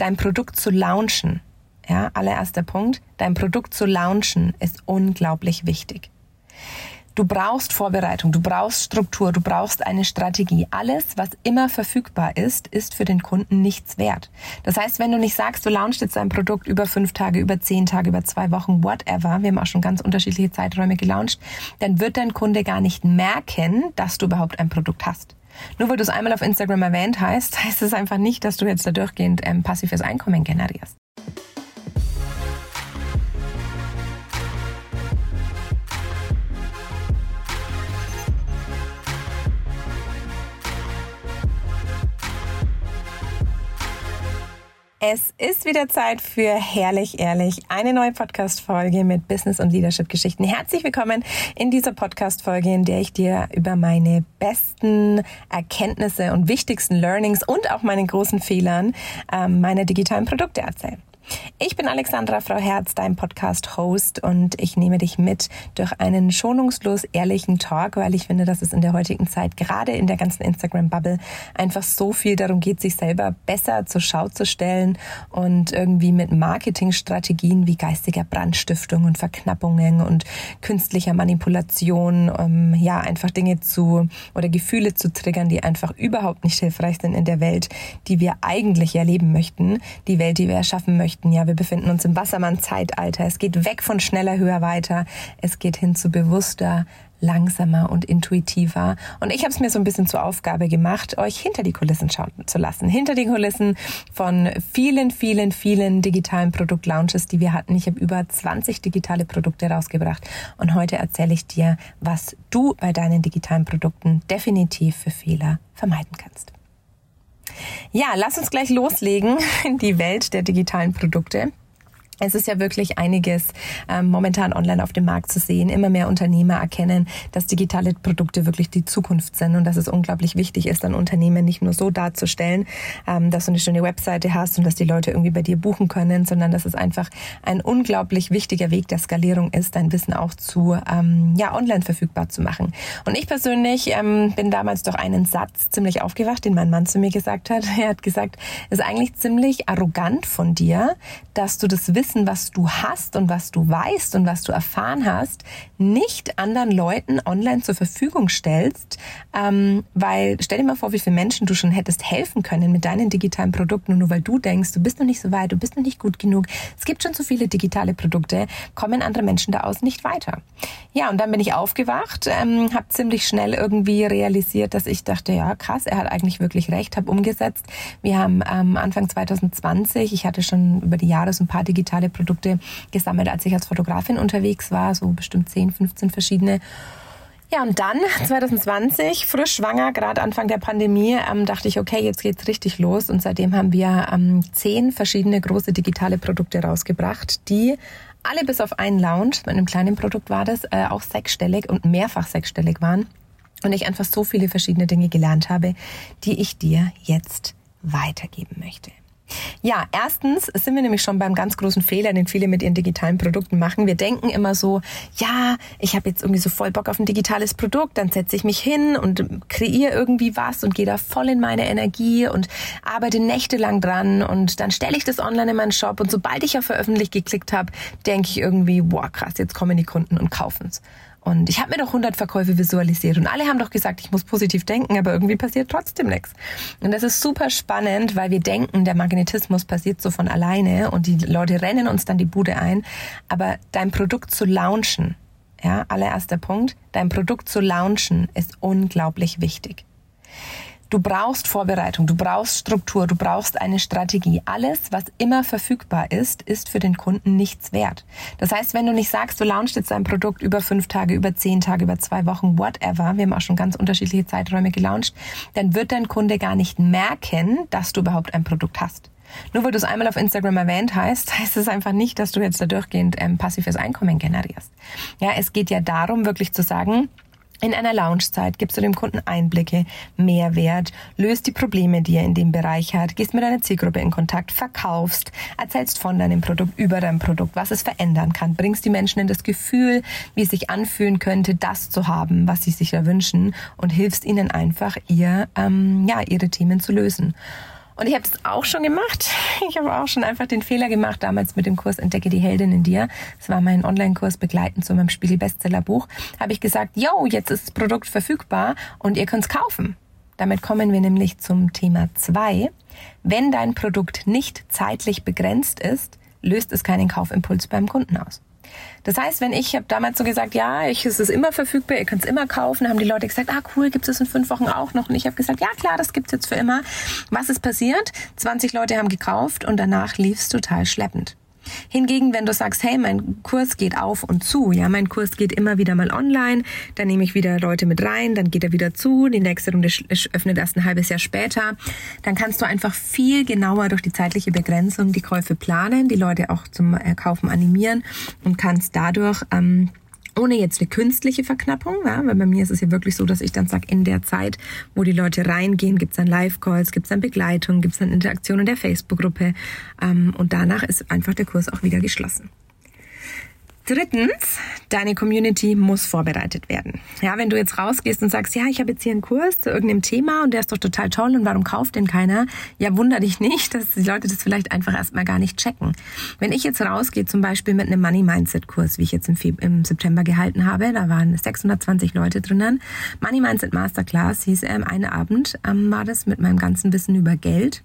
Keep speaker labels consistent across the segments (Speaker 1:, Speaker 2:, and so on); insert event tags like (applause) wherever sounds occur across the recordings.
Speaker 1: dein Produkt zu launchen, ja, allererster Punkt, dein Produkt zu launchen ist unglaublich wichtig. Du brauchst Vorbereitung, du brauchst Struktur, du brauchst eine Strategie. Alles, was immer verfügbar ist, ist für den Kunden nichts wert. Das heißt, wenn du nicht sagst, du launchst jetzt dein Produkt über fünf Tage, über zehn Tage, über zwei Wochen, whatever, wir haben auch schon ganz unterschiedliche Zeiträume gelauncht, dann wird dein Kunde gar nicht merken, dass du überhaupt ein Produkt hast. Nur weil du es einmal auf Instagram erwähnt hast, (laughs) heißt es einfach nicht, dass du jetzt da durchgehend ähm, passives Einkommen generierst. Es ist wieder Zeit für Herrlich Ehrlich, eine neue Podcast-Folge mit Business- und Leadership-Geschichten. Herzlich willkommen in dieser Podcast-Folge, in der ich dir über meine besten Erkenntnisse und wichtigsten Learnings und auch meine großen Fehlern ähm, meiner digitalen Produkte erzähle. Ich bin Alexandra Frau Herz, dein Podcast-Host und ich nehme dich mit durch einen schonungslos ehrlichen Talk, weil ich finde, dass es in der heutigen Zeit, gerade in der ganzen Instagram-Bubble, einfach so viel darum geht, sich selber besser zur Schau zu stellen und irgendwie mit Marketingstrategien wie geistiger Brandstiftung und Verknappungen und künstlicher Manipulation, um, ja, einfach Dinge zu oder Gefühle zu triggern, die einfach überhaupt nicht hilfreich sind in der Welt, die wir eigentlich erleben möchten, die Welt, die wir erschaffen möchten möchten. Ja, wir befinden uns im Wassermann-Zeitalter. Es geht weg von schneller, höher, weiter. Es geht hin zu bewusster, langsamer und intuitiver. Und ich habe es mir so ein bisschen zur Aufgabe gemacht, euch hinter die Kulissen schauen zu lassen. Hinter die Kulissen von vielen, vielen, vielen digitalen Produktlaunches, die wir hatten. Ich habe über 20 digitale Produkte rausgebracht. Und heute erzähle ich dir, was du bei deinen digitalen Produkten definitiv für Fehler vermeiden kannst. Ja, lass uns gleich loslegen in die Welt der digitalen Produkte. Es ist ja wirklich einiges ähm, momentan online auf dem Markt zu sehen. Immer mehr Unternehmer erkennen, dass digitale Produkte wirklich die Zukunft sind und dass es unglaublich wichtig ist, ein Unternehmen nicht nur so darzustellen, ähm, dass du eine schöne Webseite hast und dass die Leute irgendwie bei dir buchen können, sondern dass es einfach ein unglaublich wichtiger Weg der Skalierung ist, dein Wissen auch zu ähm, ja online verfügbar zu machen. Und ich persönlich ähm, bin damals durch einen Satz ziemlich aufgewacht, den mein Mann zu mir gesagt hat. (laughs) Er hat gesagt, es ist eigentlich ziemlich arrogant von dir, dass du das Wissen Wissen, was du hast und was du weißt und was du erfahren hast, nicht anderen Leuten online zur Verfügung stellst, ähm, weil stell dir mal vor, wie viele Menschen du schon hättest helfen können mit deinen digitalen Produkten nur weil du denkst, du bist noch nicht so weit, du bist noch nicht gut genug, es gibt schon so viele digitale Produkte, kommen andere Menschen da aus nicht weiter. Ja, und dann bin ich aufgewacht, ähm, habe ziemlich schnell irgendwie realisiert, dass ich dachte, ja krass, er hat eigentlich wirklich recht, habe umgesetzt. Wir haben ähm, Anfang 2020, ich hatte schon über die Jahre so ein paar digitale digitale Produkte gesammelt, als ich als Fotografin unterwegs war, so bestimmt 10, 15 verschiedene. Ja, und dann (laughs) 2020, frisch schwanger, gerade Anfang der Pandemie, ähm, dachte ich, okay, jetzt geht's richtig los. Und seitdem haben wir ähm, zehn verschiedene große digitale Produkte rausgebracht, die alle bis auf einen Lounge, mit einem kleinen Produkt war das, äh, auch sechsstellig und mehrfach sechsstellig waren. Und ich einfach so viele verschiedene Dinge gelernt habe, die ich dir jetzt weitergeben möchte. Ja, erstens sind wir nämlich schon beim ganz großen Fehler, den viele mit ihren digitalen Produkten machen. Wir denken immer so, ja, ich habe jetzt irgendwie so voll Bock auf ein digitales Produkt, dann setze ich mich hin und kreiere irgendwie was und gehe da voll in meine Energie und arbeite nächtelang dran und dann stelle ich das online in meinen Shop und sobald ich auf veröffentlicht geklickt habe, denke ich irgendwie, boah, krass, jetzt kommen die Kunden und kaufen es. Und ich habe mir doch 100 Verkäufe visualisiert und alle haben doch gesagt, ich muss positiv denken, aber irgendwie passiert trotzdem nichts. Und das ist super spannend, weil wir denken, der Magnetismus passiert so von alleine und die Leute rennen uns dann die Bude ein. Aber dein Produkt zu launchen, ja, allererster Punkt, dein Produkt zu launchen ist unglaublich wichtig. Du brauchst Vorbereitung, du brauchst Struktur, du brauchst eine Strategie. Alles, was immer verfügbar ist, ist für den Kunden nichts wert. Das heißt, wenn du nicht sagst, du launchst jetzt ein Produkt über fünf Tage, über zehn Tage, über zwei Wochen, whatever, wir haben auch schon ganz unterschiedliche Zeiträume gelauncht, dann wird dein Kunde gar nicht merken, dass du überhaupt ein Produkt hast. Nur weil du es einmal auf Instagram erwähnt hast, (laughs) heißt es einfach nicht, dass du jetzt da durchgehend ähm, passives Einkommen generierst. Ja, es geht ja darum, wirklich zu sagen, in einer Launchzeit gibst du dem Kunden Einblicke, Mehrwert, löst die Probleme, die er in dem Bereich hat, gehst mit deiner Zielgruppe in Kontakt, verkaufst, erzählst von deinem Produkt, über dein Produkt, was es verändern kann, bringst die Menschen in das Gefühl, wie es sich anfühlen könnte, das zu haben, was sie sich da wünschen und hilfst ihnen einfach, ihr, ähm, ja, ihre Themen zu lösen. Und ich habe es auch schon gemacht. (laughs) Ich habe auch schon einfach den Fehler gemacht, damals mit dem Kurs Entdecke die Heldin in dir. Das war mein Online-Kurs begleitend zu meinem Spiegel-Bestseller-Buch. Habe ich gesagt, yo, jetzt ist das Produkt verfügbar und ihr könnt es kaufen. Damit kommen wir nämlich zum Thema zwei. Wenn dein Produkt nicht zeitlich begrenzt ist, löst es keinen Kaufimpuls beim Kunden aus. Das heißt, wenn ich habe damals so gesagt, ja, ich, es ist immer verfügbar, ihr könnt es immer kaufen, haben die Leute gesagt, ah cool, gibt es in fünf Wochen auch noch? Und ich habe gesagt, ja klar, das gibt's jetzt für immer. Was ist passiert? 20 Leute haben gekauft und danach lief es total schleppend. Hingegen, wenn du sagst, hey, mein Kurs geht auf und zu, ja, mein Kurs geht immer wieder mal online, dann nehme ich wieder Leute mit rein, dann geht er wieder zu, die nächste Runde öffnet erst ein halbes Jahr später, dann kannst du einfach viel genauer durch die zeitliche Begrenzung die Käufe planen, die Leute auch zum Kaufen animieren und kannst dadurch ähm, ohne jetzt eine künstliche Verknappung, ja, weil bei mir ist es ja wirklich so, dass ich dann sage, in der Zeit, wo die Leute reingehen, gibt es dann Live-Calls, gibt es dann Begleitung, gibt es dann Interaktion in der Facebook-Gruppe ähm, und danach ist einfach der Kurs auch wieder geschlossen. Drittens, deine Community muss vorbereitet werden. Ja, wenn du jetzt rausgehst und sagst, ja, ich habe jetzt hier einen Kurs zu irgendeinem Thema und der ist doch total toll und warum kauft den keiner? Ja, wunder dich nicht, dass die Leute das vielleicht einfach erstmal gar nicht checken. Wenn ich jetzt rausgehe, zum Beispiel mit einem Money Mindset Kurs, wie ich jetzt im, Feb im September gehalten habe, da waren 620 Leute drinnen. Money Mindset Masterclass hieß ähm, einen Abend, ähm, war das mit meinem ganzen Wissen über Geld.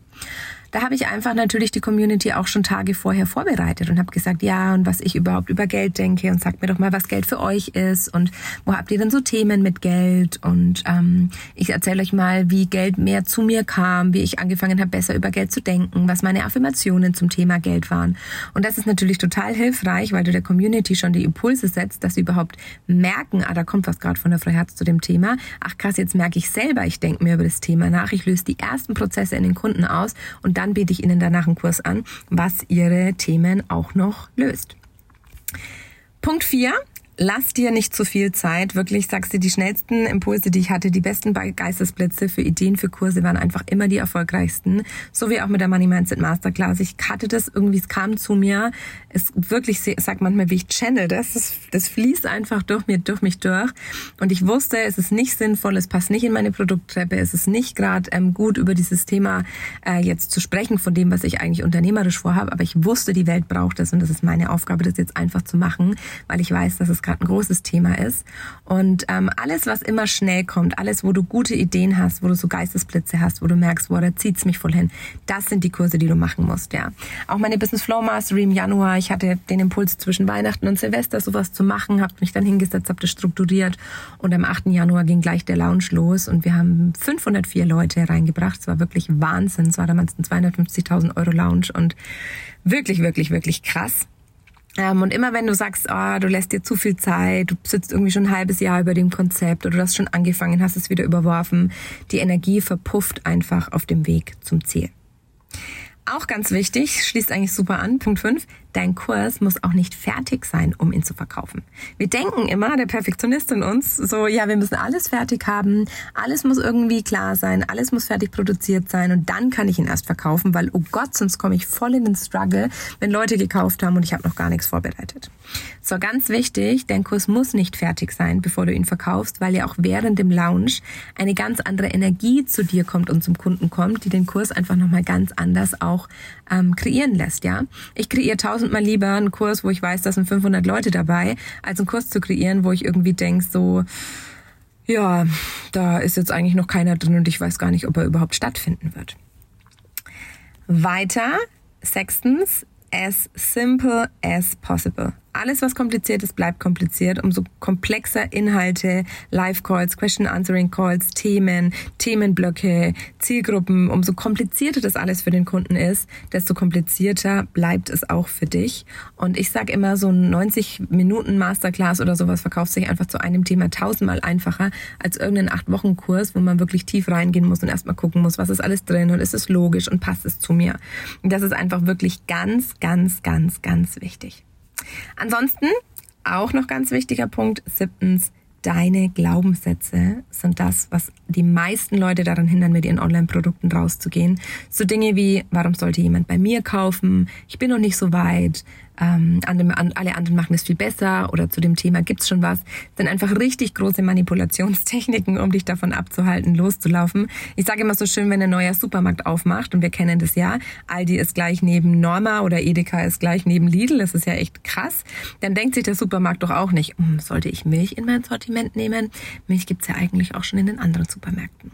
Speaker 1: Da habe ich einfach natürlich die Community auch schon Tage vorher vorbereitet und habe gesagt, ja, und was ich überhaupt über Geld denke und sagt mir doch mal, was Geld für euch ist und wo habt ihr denn so Themen mit Geld und ähm, ich erzähle euch mal, wie Geld mehr zu mir kam, wie ich angefangen habe, besser über Geld zu denken, was meine Affirmationen zum Thema Geld waren. Und das ist natürlich total hilfreich, weil du der Community schon die Impulse setzt, dass sie überhaupt merken, ah, da kommt was gerade von der Frau Herz zu dem Thema. Ach krass, jetzt merke ich selber, ich denke mir über das Thema nach, ich löse die ersten Prozesse in den Kunden aus und dann dann biete ich Ihnen danach einen Kurs an, was Ihre Themen auch noch löst. Punkt 4 lass dir nicht zu viel Zeit. Wirklich, sagst du, die schnellsten Impulse, die ich hatte, die besten Geistesblitze für Ideen, für Kurse waren einfach immer die erfolgreichsten. So wie auch mit der Money Mindset Masterclass. Ich hatte das irgendwie, es kam zu mir. Es wirklich, sagt manchmal, wie ich channel das. Das, das fließt einfach durch mir, durch mich durch. Und ich wusste, es ist nicht sinnvoll, es passt nicht in meine Produkttreppe, es ist nicht gerade ähm, gut, über dieses Thema äh, jetzt zu sprechen, von dem, was ich eigentlich unternehmerisch vorhabe. Aber ich wusste, die Welt braucht es und das ist meine Aufgabe, das jetzt einfach zu machen, weil ich weiß, dass es gerade ein großes Thema ist. Und ähm, alles, was immer schnell kommt, alles, wo du gute Ideen hast, wo du so Geistesblitze hast, wo du merkst, boah, da zieht's mich voll hin, das sind die Kurse, die du machen musst, ja. Auch meine Business Flow Mastery im Januar, ich hatte den Impuls zwischen Weihnachten und Silvester sowas zu machen, habe mich dann hingesetzt, habe das strukturiert und am 8. Januar ging gleich der Lounge los und wir haben 504 Leute reingebracht. Es war wirklich Wahnsinn. Es war damals ein 250.000 Euro Lounge und wirklich, wirklich, wirklich krass. Ähm, und immer wenn du sagst, oh, du lässt dir zu viel Zeit, du sitzt irgendwie schon ein halbes Jahr über dem Konzept oder du hast schon angefangen, hast es wieder überworfen, die Energie verpufft einfach auf dem Weg zum Ziel. Auch ganz wichtig, schließt eigentlich super an, Punkt 5, dein Kurs muss auch nicht fertig sein, um ihn zu verkaufen. Wir denken immer, der Perfektionist in uns, so, ja, wir müssen alles fertig haben, alles muss irgendwie klar sein, alles muss fertig produziert sein und dann kann ich ihn erst verkaufen, weil, oh Gott, sonst komme ich voll in den Struggle, wenn Leute gekauft haben und ich habe noch gar nichts vorbereitet. So, ganz wichtig, dein Kurs muss nicht fertig sein, bevor du ihn verkaufst, weil ja auch während dem Launch eine ganz andere Energie zu dir kommt und zum Kunden kommt, die den Kurs einfach nochmal ganz anders auch ähm, kreieren lässt, ja. Ich kreiere tausendmal lieber einen Kurs, wo ich weiß, da sind 500 Leute dabei, als einen Kurs zu kreieren, wo ich irgendwie denke, so, ja, da ist jetzt eigentlich noch keiner drin und ich weiß gar nicht, ob er überhaupt stattfinden wird. Weiter, sechstens, as simple as possible alles, was kompliziert ist, bleibt kompliziert. Umso komplexer Inhalte, Live-Calls, Question-Answering-Calls, Themen, Themenblöcke, Zielgruppen, umso komplizierter das alles für den Kunden ist, desto komplizierter bleibt es auch für dich. Und ich sage immer, so ein 90 Minuten Masterclass oder sowas verkauft sich einfach zu einem Thema tausendmal einfacher als irgendein 8-Wochen-Kurs, wo man wirklich tief reingehen muss und erstmal gucken muss, was ist alles drin und ist es logisch und passt es zu mir. Und das ist einfach wirklich ganz, ganz, ganz, ganz wichtig. Ansonsten auch noch ganz wichtiger Punkt, siebtens, deine Glaubenssätze sind das, was die meisten Leute daran hindern, mit ihren Online-Produkten rauszugehen. So Dinge wie, warum sollte jemand bei mir kaufen? Ich bin noch nicht so weit. Ähm, alle anderen machen es viel besser oder zu dem Thema gibt's schon was. Sind einfach richtig große Manipulationstechniken, um dich davon abzuhalten, loszulaufen. Ich sage immer so schön, wenn ein neuer Supermarkt aufmacht und wir kennen das ja, Aldi ist gleich neben Norma oder Edeka ist gleich neben Lidl, das ist ja echt krass, dann denkt sich der Supermarkt doch auch nicht, hm, sollte ich Milch in mein Sortiment nehmen? Milch gibt's ja eigentlich auch schon in den anderen Supermärkten.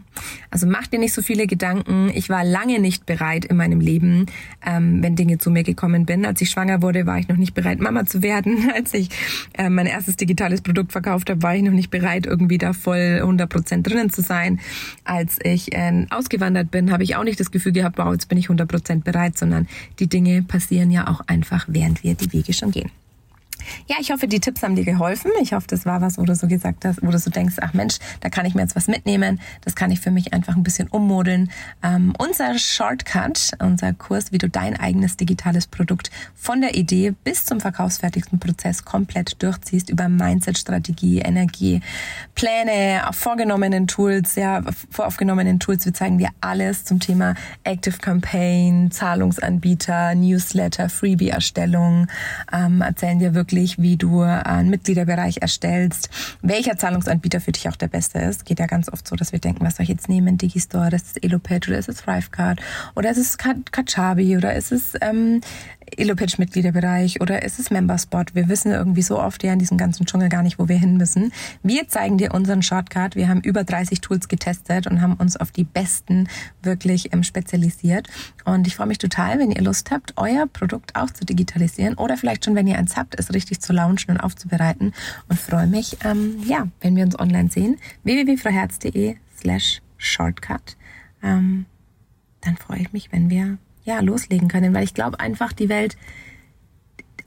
Speaker 1: Also mach dir nicht so viele Gedanken. Ich war lange nicht bereit in meinem Leben, ähm, wenn Dinge zu mir gekommen bin. Als ich schwanger wurde, war ich noch nicht bereit, Mama zu werden. (laughs) Als ich äh, mein erstes digitales Produkt verkauft habe, war ich noch nicht bereit, irgendwie da voll 100 Prozent drinnen zu sein. Als ich äh, ausgewandert bin, habe ich auch nicht das Gefühl gehabt, wow, jetzt bin ich 100 Prozent bereit, sondern die Dinge passieren ja auch einfach, während wir die Wege schon gehen. Ja, ich hoffe, die Tipps haben dir geholfen. Ich hoffe, das war was, wo du so gesagt hast, wo du so denkst, ach Mensch, da kann ich mir jetzt was mitnehmen. Das kann ich für mich einfach ein bisschen ummodeln. Ähm, unser Shortcut, unser Kurs, wie du dein eigenes digitales Produkt von der Idee bis zum verkaufsfertigsten Prozess komplett durchziehst über Mindset, Strategie, Energie, Pläne, vorgenommenen Tools, ja, voraufgenommenen Tools. Wir zeigen dir alles zum Thema Active Campaign, Zahlungsanbieter, Newsletter, Freebie-Erstellung, ähm, erzählen dir wirklich wirklich, wie du einen Mitgliederbereich erstellst, welcher Zahlungsanbieter für dich auch der beste ist. Geht ja ganz oft so, dass wir denken, was soll ich jetzt nehmen? Digistore, das ist Elopage oder ist es Thrivecard oder ist es Kajabi oder ist es ähm, Elopage Mitgliederbereich oder ist es Memberspot? Wir wissen irgendwie so oft ja in diesem ganzen Dschungel gar nicht, wo wir hin müssen. Wir zeigen dir unseren Shortcut. Wir haben über 30 Tools getestet und haben uns auf die besten wirklich ähm, spezialisiert. Und ich freue mich total, wenn ihr Lust habt, euer Produkt auch zu digitalisieren oder vielleicht schon, wenn ihr eins habt, es richtig zu launchen und aufzubereiten. Und freue mich, ähm, ja, wenn wir uns online sehen. www.frauherz.de slash shortcut. Ähm, dann freue ich mich, wenn wir ja, loslegen können, weil ich glaube einfach, die Welt,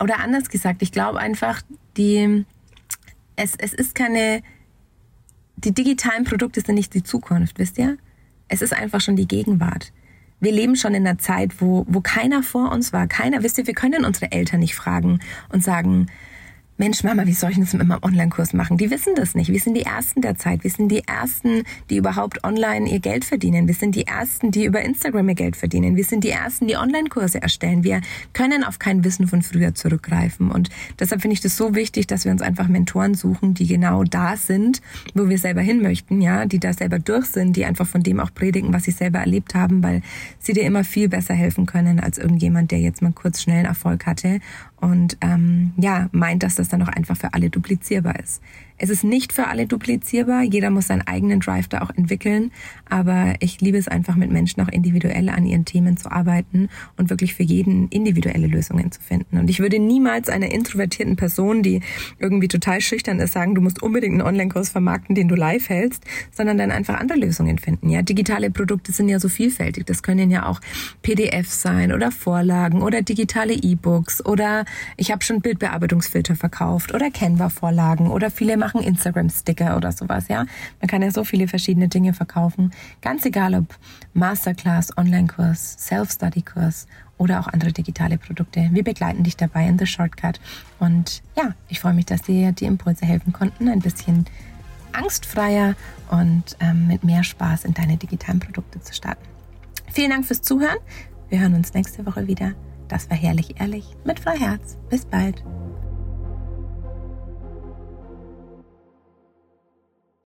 Speaker 1: oder anders gesagt, ich glaube einfach, die, es, es ist keine, die digitalen Produkte sind nicht die Zukunft, wisst ihr? Es ist einfach schon die Gegenwart. Wir leben schon in einer Zeit, wo, wo keiner vor uns war. Keiner, wisst ihr, wir können unsere Eltern nicht fragen und sagen, Mensch, Mama, wie soll ich das mit meinem Online-Kurs machen? Die wissen das nicht. Wir sind die Ersten der Zeit. Wir sind die Ersten, die überhaupt online ihr Geld verdienen. Wir sind die Ersten, die über Instagram ihr Geld verdienen. Wir sind die Ersten, die Online-Kurse erstellen. Wir können auf kein Wissen von früher zurückgreifen. Und deshalb finde ich das so wichtig, dass wir uns einfach Mentoren suchen, die genau da sind, wo wir selber hin möchten, ja, die da selber durch sind, die einfach von dem auch predigen, was sie selber erlebt haben, weil sie dir immer viel besser helfen können als irgendjemand, der jetzt mal kurz schnellen Erfolg hatte und ähm, ja, meint, dass das dann auch einfach für alle duplizierbar ist. Es ist nicht für alle duplizierbar. Jeder muss seinen eigenen Drive da auch entwickeln. Aber ich liebe es einfach mit Menschen auch individuell an ihren Themen zu arbeiten und wirklich für jeden individuelle Lösungen zu finden. Und ich würde niemals einer introvertierten Person, die irgendwie total schüchtern ist, sagen, du musst unbedingt einen Online-Kurs vermarkten, den du live hältst, sondern dann einfach andere Lösungen finden. Ja, digitale Produkte sind ja so vielfältig. Das können ja auch PDFs sein oder Vorlagen oder digitale E-Books oder ich habe schon Bildbearbeitungsfilter verkauft oder Canva-Vorlagen oder viele machen Instagram-Sticker oder sowas, ja. Man kann ja so viele verschiedene Dinge verkaufen. Ganz egal ob Masterclass, Online-Kurs, Self-Study-Kurs oder auch andere digitale Produkte. Wir begleiten dich dabei in The Shortcut. Und ja, ich freue mich, dass dir die Impulse helfen konnten, ein bisschen angstfreier und ähm, mit mehr Spaß in deine digitalen Produkte zu starten. Vielen Dank fürs Zuhören. Wir hören uns nächste Woche wieder. Das war herrlich ehrlich mit Frau Herz. Bis bald.